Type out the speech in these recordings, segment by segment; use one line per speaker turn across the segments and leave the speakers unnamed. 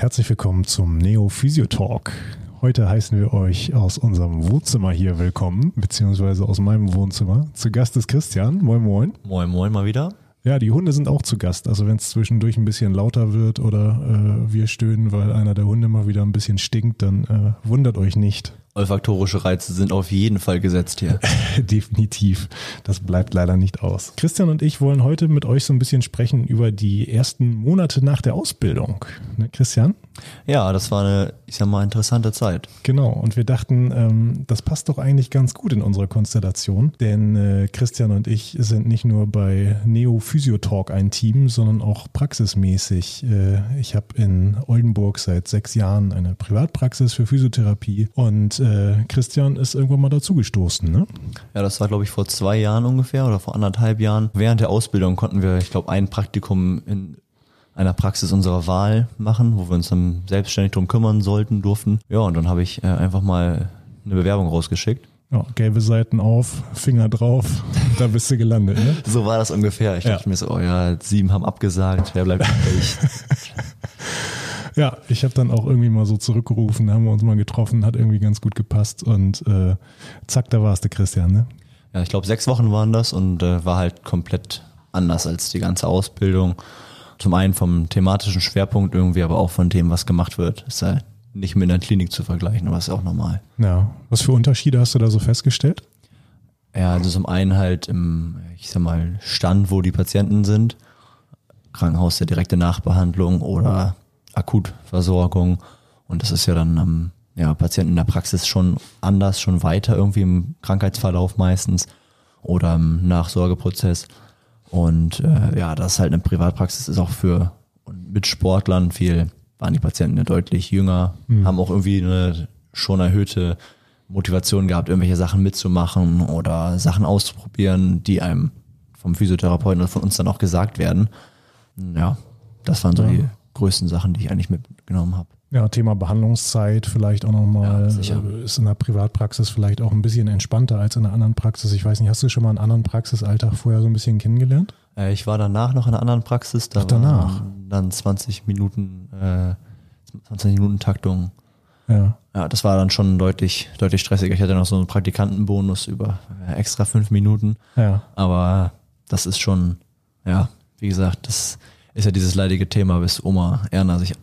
und herzlich willkommen zum Neo Physio Talk. Heute heißen wir euch aus unserem Wohnzimmer hier willkommen, beziehungsweise aus meinem Wohnzimmer. Zu Gast ist Christian. Moin, moin.
Moin, moin mal wieder.
Ja, die Hunde sind auch zu Gast. Also wenn es zwischendurch ein bisschen lauter wird oder äh, wir stöhnen, weil einer der Hunde mal wieder ein bisschen stinkt, dann äh, wundert euch nicht.
Olfaktorische Reize sind auf jeden Fall gesetzt hier.
Definitiv. Das bleibt leider nicht aus. Christian und ich wollen heute mit euch so ein bisschen sprechen über die ersten Monate nach der Ausbildung. Ne, Christian?
Ja, das war eine, ich sag mal, interessante Zeit.
Genau. Und wir dachten, ähm, das passt doch eigentlich ganz gut in unsere Konstellation. Denn äh, Christian und ich sind nicht nur bei Neo Physio Talk ein Team, sondern auch praxismäßig. Äh, ich habe in Oldenburg seit sechs Jahren eine Privatpraxis für Physiotherapie und äh, Christian ist irgendwann mal dazugestoßen, ne?
Ja, das war, glaube ich, vor zwei Jahren ungefähr oder vor anderthalb Jahren. Während der Ausbildung konnten wir, ich glaube, ein Praktikum in einer Praxis unserer Wahl machen, wo wir uns dann selbstständig drum kümmern sollten, durften. Ja, und dann habe ich äh, einfach mal eine Bewerbung rausgeschickt.
Ja, gelbe Seiten auf, Finger drauf, da bist du gelandet, ne?
So war das ungefähr. Ich dachte mir so, oh ja, sieben haben abgesagt, wer bleibt übrig?
Ja, ich habe dann auch irgendwie mal so zurückgerufen, da haben wir uns mal getroffen, hat irgendwie ganz gut gepasst und äh, zack, da warst du, Christian, ne?
Ja, ich glaube, sechs Wochen waren das und äh, war halt komplett anders als die ganze Ausbildung. Zum einen vom thematischen Schwerpunkt irgendwie, aber auch von dem, was gemacht wird. Ist ja nicht mit einer Klinik zu vergleichen, aber ist auch normal.
Ja, was für Unterschiede hast du da so festgestellt?
Ja, also zum einen halt im, ich sag mal, Stand, wo die Patienten sind. Krankenhaus der direkte Nachbehandlung oder Akutversorgung. Und das ist ja dann am ja, Patienten in der Praxis schon anders, schon weiter irgendwie im Krankheitsverlauf meistens oder im Nachsorgeprozess. Und äh, ja, das ist halt eine Privatpraxis, ist auch für und mit Sportlern viel, waren die Patienten ja deutlich jünger, mhm. haben auch irgendwie eine schon erhöhte Motivation gehabt, irgendwelche Sachen mitzumachen oder Sachen auszuprobieren, die einem vom Physiotherapeuten oder von uns dann auch gesagt werden. Ja, das waren so ja. die größten Sachen, die ich eigentlich mitgenommen habe.
Ja, Thema Behandlungszeit vielleicht auch nochmal. Ja, ist in der Privatpraxis vielleicht auch ein bisschen entspannter als in einer anderen Praxis. Ich weiß nicht, hast du schon mal einen anderen Praxisalltag vorher so ein bisschen kennengelernt?
Äh, ich war danach noch in einer anderen Praxis.
Da Ach, danach?
Dann 20 Minuten, äh, 20 Minuten Taktung.
Ja.
Ja, das war dann schon deutlich, deutlich stressiger. Ich hatte noch so einen Praktikantenbonus über äh, extra fünf Minuten.
Ja.
Aber das ist schon, ja, wie gesagt, das ist ja dieses leidige Thema, bis Oma Erna sich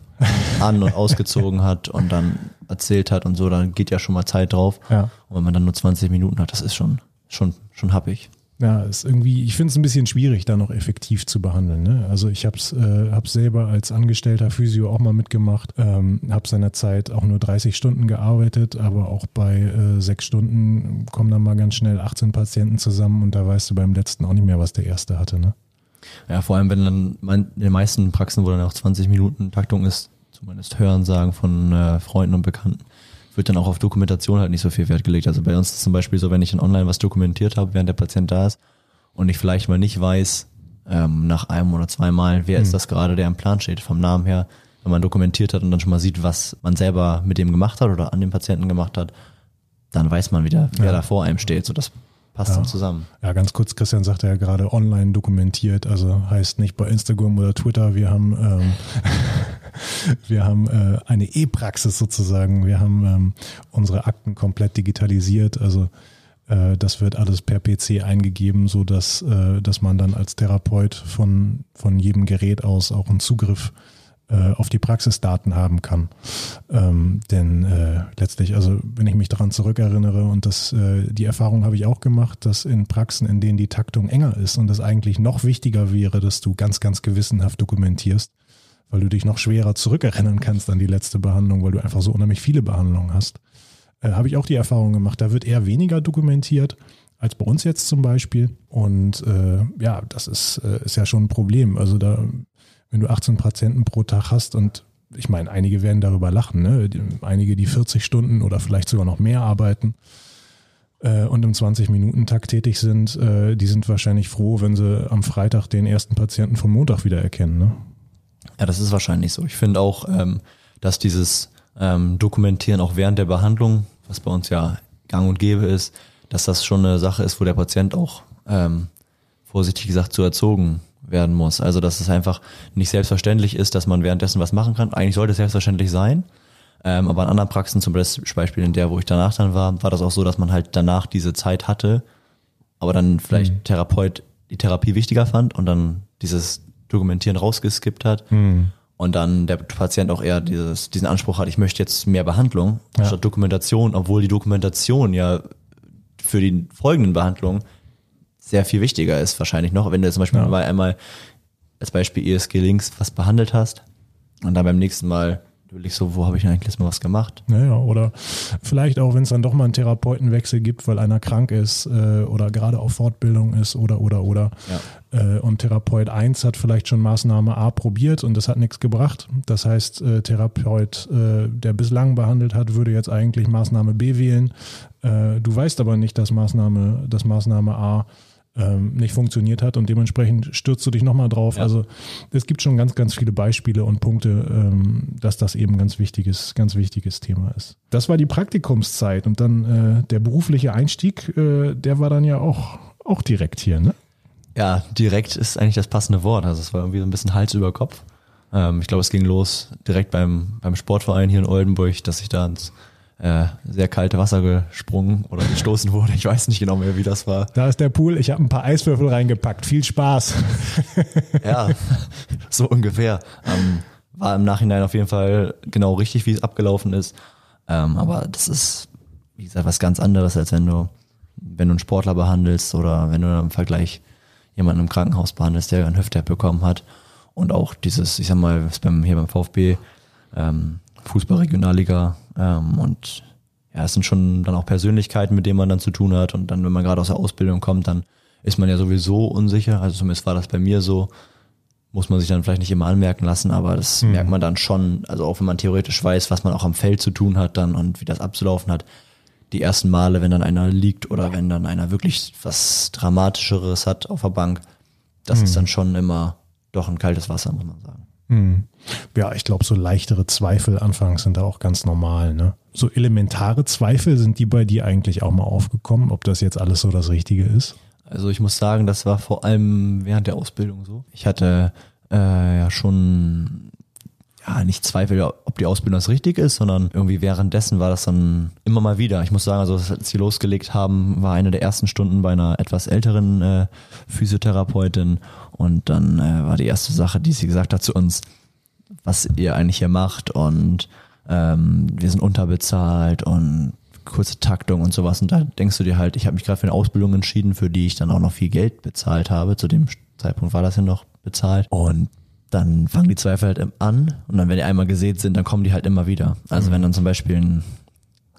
an und ausgezogen hat und dann erzählt hat und so, dann geht ja schon mal Zeit drauf.
Ja.
Und wenn man dann nur 20 Minuten hat, das ist schon, schon, schon happig.
Ja, ist irgendwie, ich finde es ein bisschen schwierig, da noch effektiv zu behandeln. Ne? Also ich habe es äh, hab selber als angestellter Physio auch mal mitgemacht, ähm, habe seinerzeit auch nur 30 Stunden gearbeitet, aber auch bei äh, sechs Stunden kommen dann mal ganz schnell 18 Patienten zusammen und da weißt du beim letzten auch nicht mehr, was der erste hatte. Ne?
Ja, vor allem, wenn dann in den meisten Praxen, wo dann auch 20 Minuten Taktung ist, zumindest Hören sagen von äh, Freunden und Bekannten, wird dann auch auf Dokumentation halt nicht so viel Wert gelegt. Also bei uns ist zum Beispiel so, wenn ich in online was dokumentiert habe, während der Patient da ist und ich vielleicht mal nicht weiß, ähm, nach einem oder zwei Mal, wer mhm. ist das gerade, der im Plan steht, vom Namen her, wenn man dokumentiert hat und dann schon mal sieht, was man selber mit dem gemacht hat oder an dem Patienten gemacht hat, dann weiß man wieder, wer ja. da vor einem steht. So das passt
ja.
dann zusammen.
Ja, ganz kurz, Christian sagte ja gerade online dokumentiert, also heißt nicht bei Instagram oder Twitter, wir haben ähm, wir haben äh, eine E-Praxis sozusagen, wir haben ähm, unsere Akten komplett digitalisiert, also äh, das wird alles per PC eingegeben, so dass, äh, dass man dann als Therapeut von, von jedem Gerät aus auch einen Zugriff äh, auf die Praxisdaten haben kann. Ähm, denn äh, letztlich, also wenn ich mich daran zurückerinnere und das, äh, die Erfahrung habe ich auch gemacht, dass in Praxen, in denen die Taktung enger ist und es eigentlich noch wichtiger wäre, dass du ganz, ganz gewissenhaft dokumentierst, weil du dich noch schwerer zurückerinnern kannst an die letzte Behandlung, weil du einfach so unheimlich viele Behandlungen hast, äh, habe ich auch die Erfahrung gemacht, da wird eher weniger dokumentiert als bei uns jetzt zum Beispiel. Und äh, ja, das ist, äh, ist ja schon ein Problem. Also da wenn du 18 Patienten pro Tag hast und ich meine, einige werden darüber lachen, ne? einige, die 40 Stunden oder vielleicht sogar noch mehr arbeiten äh, und im 20-Minuten-Takt tätig sind, äh, die sind wahrscheinlich froh, wenn sie am Freitag den ersten Patienten vom Montag wieder erkennen. Ne?
Ja, das ist wahrscheinlich so. Ich finde auch, ähm, dass dieses ähm, Dokumentieren auch während der Behandlung, was bei uns ja gang und gäbe ist, dass das schon eine Sache ist, wo der Patient auch ähm, vorsichtig gesagt zu erzogen werden muss. Also dass es einfach nicht selbstverständlich ist, dass man währenddessen was machen kann. Eigentlich sollte es selbstverständlich sein. Ähm, aber in anderen Praxen, zum Beispiel in der, wo ich danach dann war, war das auch so, dass man halt danach diese Zeit hatte, aber dann vielleicht mhm. Therapeut die Therapie wichtiger fand und dann dieses Dokumentieren rausgeskippt hat. Mhm. Und dann der Patient auch eher dieses, diesen Anspruch hat, ich möchte jetzt mehr Behandlung ja. statt Dokumentation, obwohl die Dokumentation ja für die folgenden Behandlungen sehr viel wichtiger ist, wahrscheinlich noch. Wenn du zum Beispiel ja. einmal als Beispiel ESG links was behandelt hast und dann beim nächsten Mal ich so, wo habe ich eigentlich mal was gemacht?
Naja, oder vielleicht auch, wenn es dann doch mal einen Therapeutenwechsel gibt, weil einer krank ist äh, oder gerade auf Fortbildung ist oder oder oder. Ja. Äh, und Therapeut 1 hat vielleicht schon Maßnahme A probiert und das hat nichts gebracht. Das heißt, äh, Therapeut, äh, der bislang behandelt hat, würde jetzt eigentlich Maßnahme B wählen. Äh, du weißt aber nicht, dass Maßnahme, dass Maßnahme A ähm, nicht funktioniert hat und dementsprechend stürzt du dich nochmal drauf. Ja. Also es gibt schon ganz, ganz viele Beispiele und Punkte, ähm, dass das eben ganz wichtiges, ganz wichtiges Thema ist. Das war die Praktikumszeit und dann äh, der berufliche Einstieg, äh, der war dann ja auch, auch direkt hier, ne?
Ja, direkt ist eigentlich das passende Wort. Also es war irgendwie so ein bisschen Hals über Kopf. Ähm, ich glaube, es ging los direkt beim, beim Sportverein hier in Oldenburg, dass ich da ins äh, sehr kalte Wasser gesprungen oder gestoßen wurde. Ich weiß nicht genau mehr, wie das war.
Da ist der Pool. Ich habe ein paar Eiswürfel reingepackt. Viel Spaß.
ja, so ungefähr. Ähm, war im Nachhinein auf jeden Fall genau richtig, wie es abgelaufen ist. Ähm, aber das ist, wie gesagt, was ganz anderes, als wenn du, wenn du einen Sportler behandelst oder wenn du im Vergleich jemanden im Krankenhaus behandelst, der einen Hüfter bekommen hat. Und auch dieses, ich sag mal, beim, hier beim VfB, ähm, Fußball-Regionalliga ähm, und ja, es sind schon dann auch Persönlichkeiten, mit denen man dann zu tun hat und dann, wenn man gerade aus der Ausbildung kommt, dann ist man ja sowieso unsicher, also zumindest war das bei mir so, muss man sich dann vielleicht nicht immer anmerken lassen, aber das mhm. merkt man dann schon, also auch wenn man theoretisch weiß, was man auch am Feld zu tun hat dann und wie das abzulaufen hat, die ersten Male, wenn dann einer liegt oder wenn dann einer wirklich was Dramatischeres hat auf der Bank, das mhm. ist dann schon immer doch ein kaltes Wasser, muss man sagen.
Hm. Ja, ich glaube, so leichtere Zweifel anfangs sind da auch ganz normal. Ne? So elementare Zweifel sind die bei dir eigentlich auch mal aufgekommen, ob das jetzt alles so das Richtige ist?
Also ich muss sagen, das war vor allem während der Ausbildung so. Ich hatte äh, ja schon ja, nicht Zweifel, ob die Ausbildung das richtig ist, sondern irgendwie währenddessen war das dann immer mal wieder. Ich muss sagen, also als sie losgelegt haben, war eine der ersten Stunden bei einer etwas älteren äh, Physiotherapeutin und dann äh, war die erste Sache, die sie gesagt hat zu uns, was ihr eigentlich hier macht und ähm, wir sind unterbezahlt und kurze Taktung und sowas. Und da denkst du dir halt, ich habe mich gerade für eine Ausbildung entschieden, für die ich dann auch noch viel Geld bezahlt habe. Zu dem Zeitpunkt war das ja noch bezahlt. Und dann fangen die Zweifel halt an und dann, wenn die einmal gesät sind, dann kommen die halt immer wieder. Also mhm. wenn dann zum Beispiel ein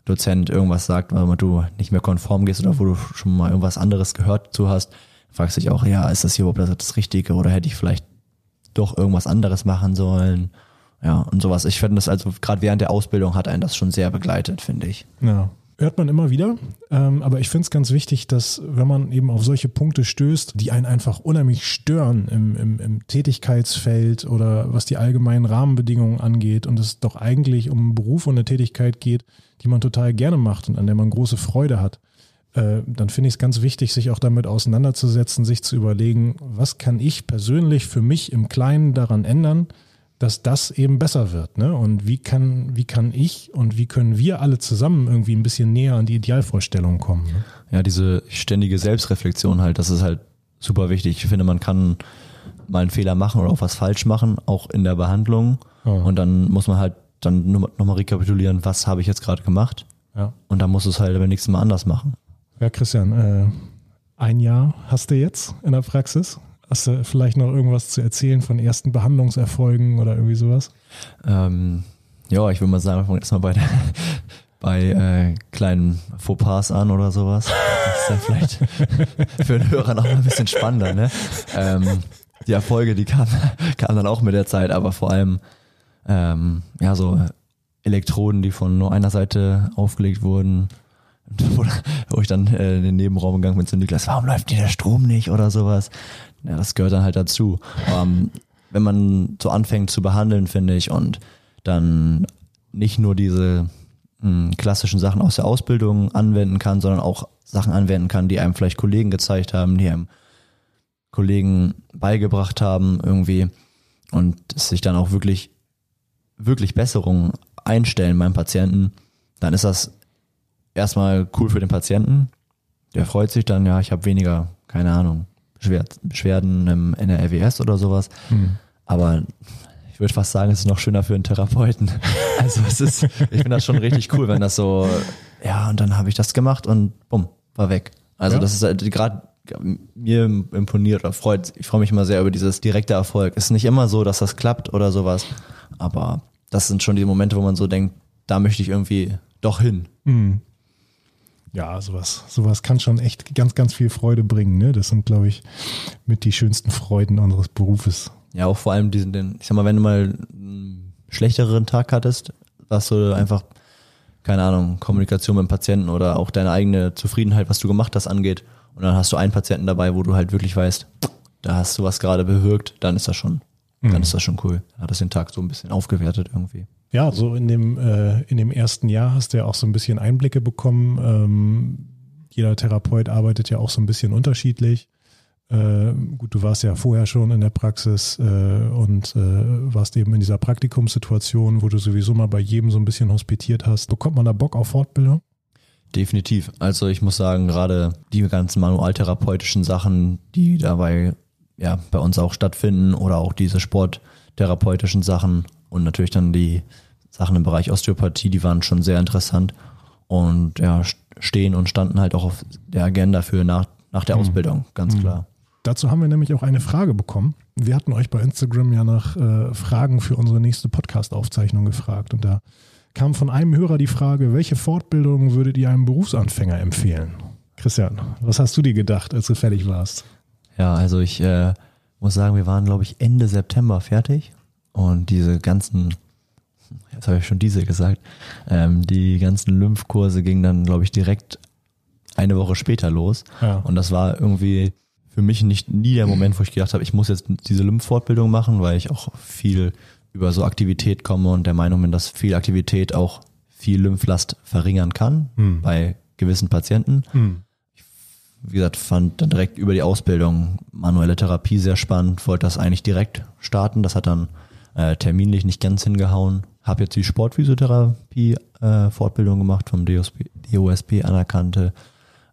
Dozent irgendwas sagt, weil du nicht mehr konform gehst oder wo du schon mal irgendwas anderes gehört zu hast, fragst dich auch, ja, ist das hier überhaupt das Richtige oder hätte ich vielleicht doch irgendwas anderes machen sollen? Ja, und sowas. Ich finde das also, gerade während der Ausbildung hat einen das schon sehr begleitet, finde ich.
Ja hört man immer wieder. Ähm, aber ich finde es ganz wichtig, dass wenn man eben auf solche Punkte stößt, die einen einfach unheimlich stören im, im, im Tätigkeitsfeld oder was die allgemeinen Rahmenbedingungen angeht und es doch eigentlich um einen Beruf und eine Tätigkeit geht, die man total gerne macht und an der man große Freude hat, äh, dann finde ich es ganz wichtig, sich auch damit auseinanderzusetzen, sich zu überlegen, was kann ich persönlich für mich im Kleinen daran ändern, dass das eben besser wird. Ne? Und wie kann, wie kann ich und wie können wir alle zusammen irgendwie ein bisschen näher an die Idealvorstellung kommen? Ne?
Ja, diese ständige Selbstreflexion halt, das ist halt super wichtig. Ich finde, man kann mal einen Fehler machen oder auch was falsch machen, auch in der Behandlung. Oh. Und dann muss man halt dann nochmal rekapitulieren, was habe ich jetzt gerade gemacht. Ja. Und dann muss es halt beim nächsten Mal anders machen.
Ja, Christian, äh, ein Jahr hast du jetzt in der Praxis. Hast du vielleicht noch irgendwas zu erzählen von ersten Behandlungserfolgen oder irgendwie sowas?
Ähm, ja, ich würde mal sagen, wir fangen erstmal bei, der, bei äh, kleinen Fauxpas an oder sowas. Das ist ja vielleicht für den Hörer noch ein bisschen spannender. Ne? Ähm, die Erfolge, die kamen, kamen dann auch mit der Zeit, aber vor allem ähm, ja so Elektroden, die von nur einer Seite aufgelegt wurden, wo ich dann äh, in den Nebenraum gegangen bin zu Niklas, warum läuft hier der Strom nicht oder sowas ja, das gehört dann halt dazu. Ähm, wenn man so anfängt zu behandeln, finde ich, und dann nicht nur diese mh, hm, klassischen Sachen aus der Ausbildung anwenden kann, sondern auch Sachen anwenden kann, die einem vielleicht Kollegen gezeigt haben, die einem Kollegen beigebracht haben irgendwie und sich dann auch wirklich, wirklich Besserungen einstellen beim Patienten, dann ist das erstmal cool für den Patienten. Der freut sich dann, ja, ich habe weniger, keine Ahnung, Beschwerden im, in der RWS oder sowas.
Hm.
Aber ich würde fast sagen, es ist noch schöner für einen Therapeuten. Also es ist, ich finde das schon richtig cool, wenn das so, ja, und dann habe ich das gemacht und bumm, war weg. Also
Ja.
das ist halt gerade mir imponiert oder freut, ich freue mich immer sehr über dieses direkte Erfolg. Ist nicht immer so, dass das klappt oder sowas, aber das sind schon die Momente, wo man so denkt, da möchte ich irgendwie doch hin.
Hm. Ja, sowas, sowas kann schon echt ganz, ganz viel Freude bringen. Ne? Das sind, glaube ich, mit die schönsten Freuden unseres Berufes.
Ja, auch vor allem diesen, den, ich sag mal, wenn du mal einen schlechteren Tag hattest, was du einfach, keine Ahnung, Kommunikation mit dem Patienten oder auch deine eigene Zufriedenheit, was du gemacht hast, angeht. Und dann hast du einen Patienten dabei, wo du halt wirklich weißt, da hast du was gerade bewirkt, dann ist das schon, dann ist das schon cool. Dann hat das den Tag so ein bisschen aufgewertet irgendwie.
Ja, so in dem, äh, in dem ersten Jahr hast du ja auch so ein bisschen Einblicke bekommen. Ähm, jeder Therapeut arbeitet ja auch so ein bisschen unterschiedlich. Äh, gut, du warst ja vorher schon in der Praxis äh, und äh, warst eben in dieser Praktikumssituation, wo du sowieso mal bei jedem so ein bisschen hospitiert hast. Bekommt man da Bock auf Fortbildung?
Definitiv. Also ich muss sagen, gerade die ganzen manualtherapeutischen Sachen, die dabei ja bei uns auch stattfinden oder auch diese sporttherapeutischen Sachen und natürlich dann die Sachen im Bereich Osteopathie, die waren schon sehr interessant und ja, st- stehen und standen halt auch auf der Agenda für nach, nach der Ausbildung, ganz klar.
Dazu haben wir nämlich auch eine Frage bekommen. Wir hatten euch bei Instagram ja nach äh, Fragen für unsere nächste Podcast-Aufzeichnung gefragt. Und da kam von einem Hörer die Frage, welche Fortbildung würdet ihr einem Berufsanfänger empfehlen? Christian, was hast du dir gedacht, als du fertig warst?
Ja, also ich äh, muss sagen, wir waren, glaube ich, Ende September fertig und diese ganzen, jetzt habe ich schon diese gesagt, ähm, die ganzen Lymphkurse gingen dann, glaube ich, direkt eine Woche später los.
Ja.
Und das war irgendwie für mich nicht nie der Moment, wo ich gedacht habe, ich muss jetzt diese Lymphfortbildung machen, weil ich auch viel über so Aktivität komme und der Meinung bin, dass viel Aktivität auch viel Lymphlast verringern kann
Hm.
bei gewissen Patienten
Hm.
wie gesagt, fand dann direkt über die Ausbildung manuelle Therapie sehr spannend, wollte das eigentlich direkt starten. Das hat dann äh, terminlich nicht ganz hingehauen. Habe jetzt die Sportphysiotherapie äh, gemacht vom DOSP, DOSP anerkannte,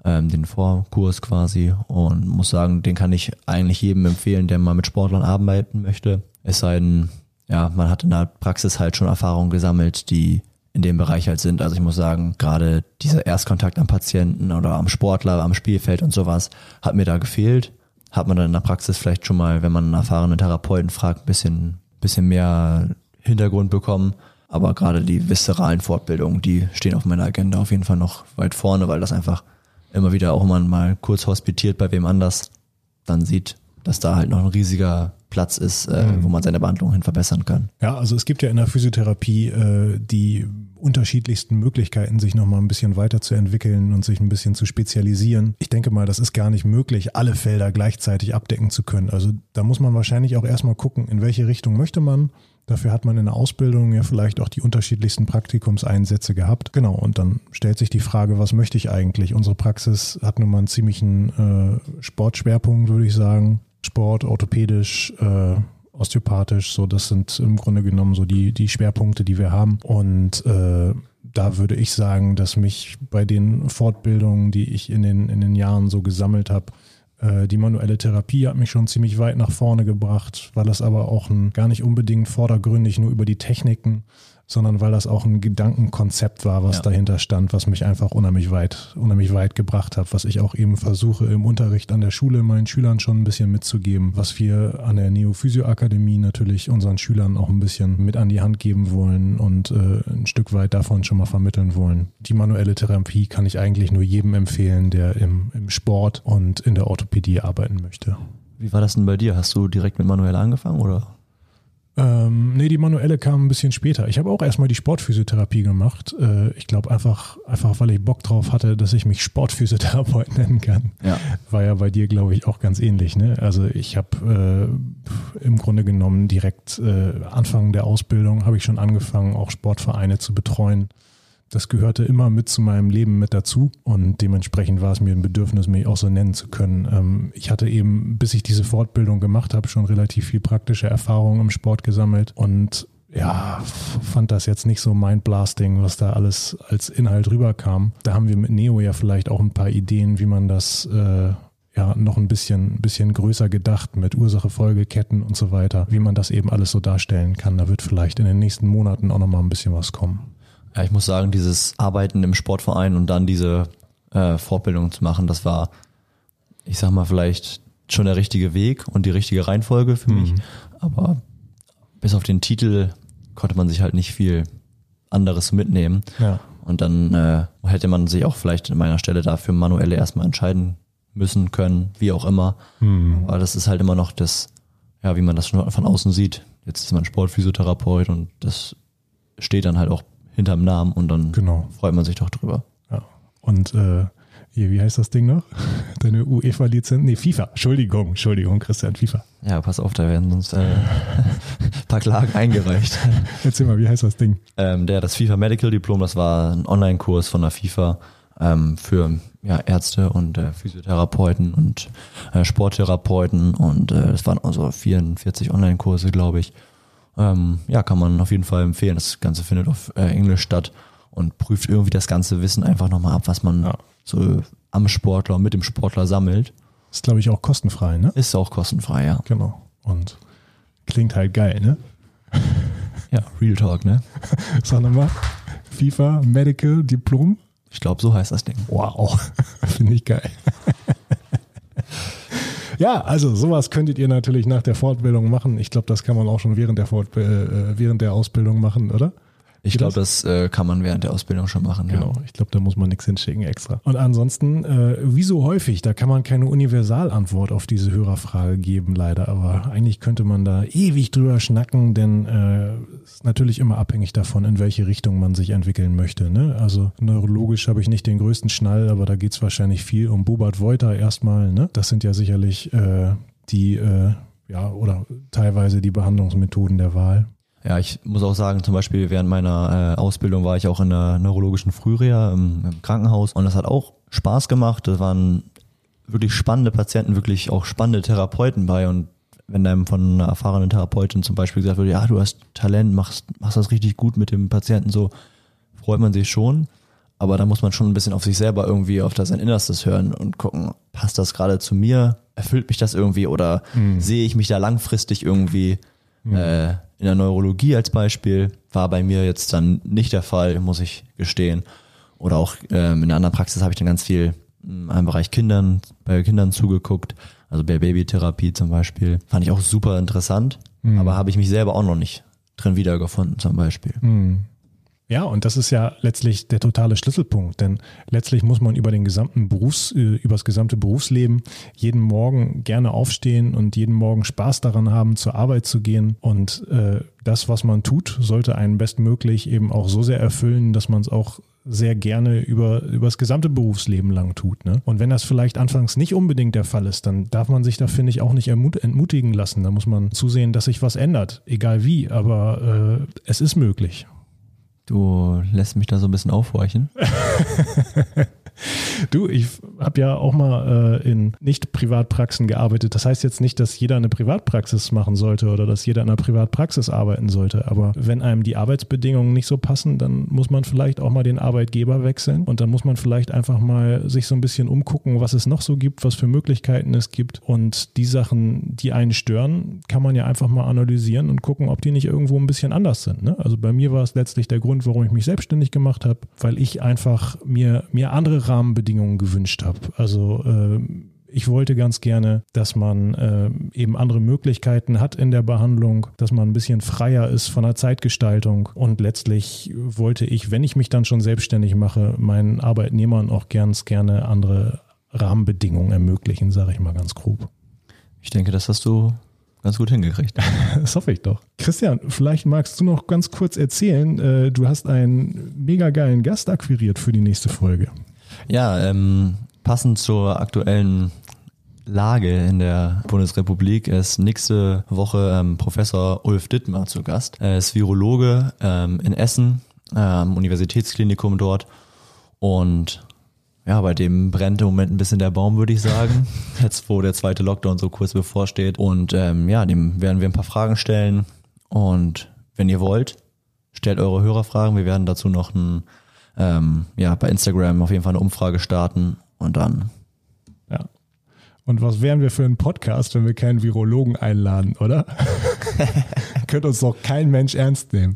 ähm, den Vorkurs quasi und muss sagen, den kann ich eigentlich jedem empfehlen, der mal mit Sportlern arbeiten möchte. Es sei denn, ja, man hat in der Praxis halt schon Erfahrungen gesammelt, die in dem Bereich halt sind. Also ich muss sagen, gerade dieser Erstkontakt am Patienten oder am Sportler, am Spielfeld und sowas hat mir da gefehlt. Hat man dann in der Praxis vielleicht schon mal, wenn man einen erfahrenen Therapeuten fragt, ein bisschen, bisschen mehr Hintergrund bekommen. Aber gerade die viszeralen Fortbildungen, die stehen auf meiner Agenda auf jeden Fall noch weit vorne, weil das einfach immer wieder, auch man mal kurz hospitiert bei wem anders, dann sieht, dass da halt noch ein riesiger Platz ist, äh, wo man seine Behandlung hin verbessern kann.
Ja, also es gibt ja in der Physiotherapie äh, die unterschiedlichsten Möglichkeiten, sich nochmal ein bisschen weiterzuentwickeln und sich ein bisschen zu spezialisieren. Ich denke mal, das ist gar nicht möglich, alle Felder gleichzeitig abdecken zu können. Also da muss man wahrscheinlich auch erstmal gucken, in welche Richtung möchte man. Dafür hat man in der Ausbildung ja vielleicht auch die unterschiedlichsten Praktikumseinsätze gehabt. Genau, und dann stellt sich die Frage, was möchte ich eigentlich? Unsere Praxis hat nun mal einen ziemlichen äh, Sportschwerpunkt, würde ich sagen. Sport, orthopädisch, äh, osteopathisch, so das sind im Grunde genommen so die, die Schwerpunkte, die wir haben. Und äh, da würde ich sagen, dass mich bei den Fortbildungen, die ich in den, in den Jahren so gesammelt habe, äh, die manuelle Therapie hat mich schon ziemlich weit nach vorne gebracht, weil das aber auch ein, gar nicht unbedingt vordergründig nur über die Techniken, sondern weil das auch ein Gedankenkonzept war, was
Ja.
dahinter stand, was mich einfach unheimlich weit, unheimlich weit gebracht hat, was ich auch eben versuche im Unterricht an der Schule meinen Schülern schon ein bisschen mitzugeben, was wir an der Neophysio-Akademie natürlich unseren Schülern auch ein bisschen mit an die Hand geben wollen und äh, ein Stück weit davon schon mal vermitteln wollen. Die manuelle Therapie kann ich eigentlich nur jedem empfehlen, der im, im Sport und in der Orthopädie arbeiten möchte.
Wie war das denn bei dir? Hast du direkt mit manuell angefangen oder?
Ähm, nee, die manuelle kam ein bisschen später. Ich habe auch erstmal die Sportphysiotherapie gemacht. Äh, ich glaube einfach, einfach, weil ich Bock drauf hatte, dass ich mich Sportphysiotherapeut nennen kann.
Ja.
War ja bei dir, glaube ich, auch ganz ähnlich. Ne? Also ich habe äh, im Grunde genommen direkt äh, Anfang der Ausbildung habe ich schon angefangen, auch Sportvereine zu betreuen. Das gehörte immer mit zu meinem Leben mit dazu und dementsprechend war es mir ein Bedürfnis, mich auch so nennen zu können. Ähm, ich hatte eben, bis ich diese Fortbildung gemacht habe, schon relativ viel praktische Erfahrung im Sport gesammelt und ja, fand das jetzt nicht so mindblasting, was da alles als Inhalt rüberkam. Da haben wir mit Neo ja vielleicht auch ein paar Ideen, wie man das äh, ja noch ein bisschen, bisschen größer gedacht mit Ursache, Folge, Ketten und so weiter, wie man das eben alles so darstellen kann. Da wird vielleicht in den nächsten Monaten auch nochmal ein bisschen was kommen.
Ja, ich muss sagen, dieses Arbeiten im Sportverein und dann diese äh, Fortbildung zu machen, das war, ich sag mal, vielleicht schon der richtige Weg und die richtige Reihenfolge für mich. Aber bis auf den Titel konnte man sich halt nicht viel anderes mitnehmen.
Ja.
Und dann äh, hätte man sich auch vielleicht an meiner Stelle dafür manuell erstmal entscheiden müssen können, wie auch immer. Aber das ist halt immer noch das, ja, wie man das schon von außen sieht. Jetzt ist man Sportphysiotherapeut und das steht dann halt auch hinterm Namen und dann
Genau.
freut man sich doch drüber.
Ja. Und äh, hier, wie heißt das Ding noch? Deine UEFA-Lizenz? Nee, FIFA. Entschuldigung, Entschuldigung, Christian, FIFA.
Ja, pass auf, da werden sonst äh, ein paar Klagen eingereicht.
Erzähl mal, wie heißt das Ding?
Ähm, der, das FIFA Medical Diplom, das war ein Online-Kurs von der FIFA ähm, für ja, Ärzte und äh, Physiotherapeuten und äh, Sporttherapeuten und äh, das waren also 44 Online-Kurse, glaube ich. Ähm, ja, kann man auf jeden Fall empfehlen. Das Ganze findet auf äh, Englisch statt und prüft irgendwie das ganze Wissen einfach nochmal ab, was man
Ja.
so am Sportler und mit dem Sportler sammelt.
Ist, glaube ich, auch kostenfrei, ne?
Ist auch kostenfrei, ja.
Genau. Und klingt halt geil, ne?
Ja, Real Talk, ne?
Sag nochmal. FIFA Medical Diplom.
Ich glaube, so heißt das Ding.
Wow, finde ich geil. Ja, also sowas könntet ihr natürlich nach der Fortbildung machen. Ich glaube, das kann man auch schon während der, Fort äh, während der Ausbildung machen, oder?
Ich glaube, das äh, kann man während der Ausbildung schon machen.
Genau,
Ja.
ich glaube, da muss man nichts hinschicken extra. Und ansonsten, äh, wie so häufig, da kann man keine Universalantwort auf diese Hörerfrage geben, leider. Aber eigentlich könnte man da ewig drüber schnacken, denn äh, ist natürlich immer abhängig davon, in welche Richtung man sich entwickeln möchte. Ne? Also neurologisch habe ich nicht den größten Schnall, aber da geht es wahrscheinlich viel um Bobart Wolter erstmal. Ne? Das sind ja sicherlich äh, die, äh, ja, oder teilweise die Behandlungsmethoden der Wahl.
Ja, ich muss auch sagen, zum Beispiel während meiner äh, Ausbildung war ich auch in der neurologischen Frühreha im, im Krankenhaus und das hat auch Spaß gemacht. Da waren wirklich spannende Patienten, wirklich auch spannende Therapeuten bei und wenn einem von einer erfahrenen Therapeutin zum Beispiel gesagt wird, ja, du hast Talent, machst, machst das richtig gut mit dem Patienten, so freut man sich schon. Aber da muss man schon ein bisschen auf sich selber irgendwie auf das sein Innerstes hören und gucken, passt das gerade zu mir? Erfüllt mich das irgendwie oder sehe ich mich da langfristig irgendwie äh, in der Neurologie als Beispiel? War bei mir jetzt dann nicht der Fall, muss ich gestehen. Oder auch ähm, in der anderen Praxis habe ich dann ganz viel mm, im Bereich Kindern, bei Kindern zugeguckt, also bei Babytherapie zum Beispiel. Fand ich auch super interessant, aber habe ich mich selber auch noch nicht drin wiedergefunden zum Beispiel.
Ja, und das ist ja letztlich der totale Schlüsselpunkt, denn letztlich muss man über den gesamten Berufs, äh, über das gesamte Berufsleben jeden Morgen gerne aufstehen und jeden Morgen Spaß daran haben, zur Arbeit zu gehen. Und äh, das, was man tut, sollte einen bestmöglich eben auch so sehr erfüllen, dass man es auch sehr gerne über, über das gesamte Berufsleben lang tut. Ne? Und wenn das vielleicht anfangs nicht unbedingt der Fall ist, dann darf man sich da, finde ich, auch nicht entmutigen lassen. Da muss man zusehen, dass sich was ändert, egal wie, aber äh, es ist möglich.
Du lässt mich da so ein bisschen aufhorchen.
Du, ich habe ja auch mal äh, in Nicht-Privatpraxen gearbeitet. Das heißt jetzt nicht, dass jeder eine Privatpraxis machen sollte oder dass jeder in einer Privatpraxis arbeiten sollte. Aber wenn einem die Arbeitsbedingungen nicht so passen, dann muss man vielleicht auch mal den Arbeitgeber wechseln und dann muss man vielleicht einfach mal sich so ein bisschen umgucken, was es noch so gibt, was für Möglichkeiten es gibt. Und die Sachen, die einen stören, kann man ja einfach mal analysieren und gucken, ob die nicht irgendwo ein bisschen anders sind. Ne? Also bei mir war es letztlich der Grund, warum ich mich selbstständig gemacht habe, weil ich einfach mir, mir andere Rahmenbedingungen gewünscht habe. Also äh, ich wollte ganz gerne, dass man äh, eben andere Möglichkeiten hat in der Behandlung, dass man ein bisschen freier ist von der Zeitgestaltung. Und letztlich wollte ich, wenn ich mich dann schon selbstständig mache, meinen Arbeitnehmern auch ganz gerne andere Rahmenbedingungen ermöglichen, sage ich mal ganz grob.
Ich denke, das hast du ganz gut hingekriegt.
Das hoffe ich doch. Christian, vielleicht magst du noch ganz kurz erzählen, äh, du hast einen mega geilen Gast akquiriert für die nächste Folge.
Ja, ähm, passend zur aktuellen Lage in der Bundesrepublik ist nächste Woche ähm, Professor Ulf Dittmar zu Gast. Er ist Virologe ähm, in Essen ähm, Universitätsklinikum dort. Und ja, bei dem brennt im Moment ein bisschen der Baum, würde ich sagen. Jetzt, wo der zweite Lockdown so kurz bevorsteht. Und ähm, ja, dem werden wir ein paar Fragen stellen. Und wenn ihr wollt, stellt eure Hörerfragen. Wir werden dazu noch ein, ähm, ja, bei Instagram auf jeden Fall eine Umfrage starten. Und dann
ja. Und was wären wir für ein Podcast, wenn wir keinen Virologen einladen, oder? Könnte uns doch kein Mensch ernst nehmen.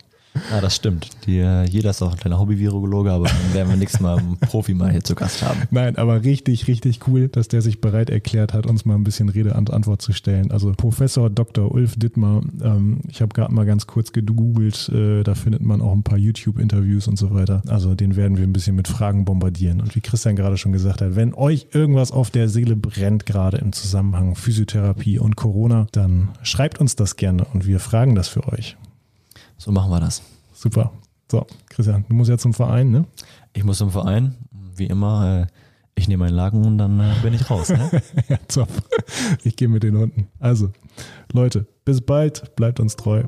Ja, das stimmt. Die, äh, jeder ist auch ein kleiner Hobby-Virologe, aber dann werden wir nächstes Mal einen Profi mal hier zu Gast haben.
Nein, aber richtig, richtig cool, dass der sich bereit erklärt hat, uns mal ein bisschen Rede und Antwort zu stellen. Also Professor Dr. Ulf Dittmar, ähm, ich habe gerade mal ganz kurz gegoogelt, äh, da findet man auch ein paar YouTube-Interviews und so weiter. Also den werden wir ein bisschen mit Fragen bombardieren. Und wie Christian gerade schon gesagt hat, wenn euch irgendwas auf der Seele brennt, gerade im Zusammenhang Physiotherapie und Corona, dann schreibt uns das gerne und wir fragen das für euch.
So machen wir das.
Super. So, Christian, du musst ja zum Verein, ne?
Ich muss zum Verein, wie immer. Äh, ich nehme meinen Laken und dann äh, bin ich raus. Ne?
ja, top. Ich gehe mit den Hunden. Also, Leute, bis bald, bleibt uns treu.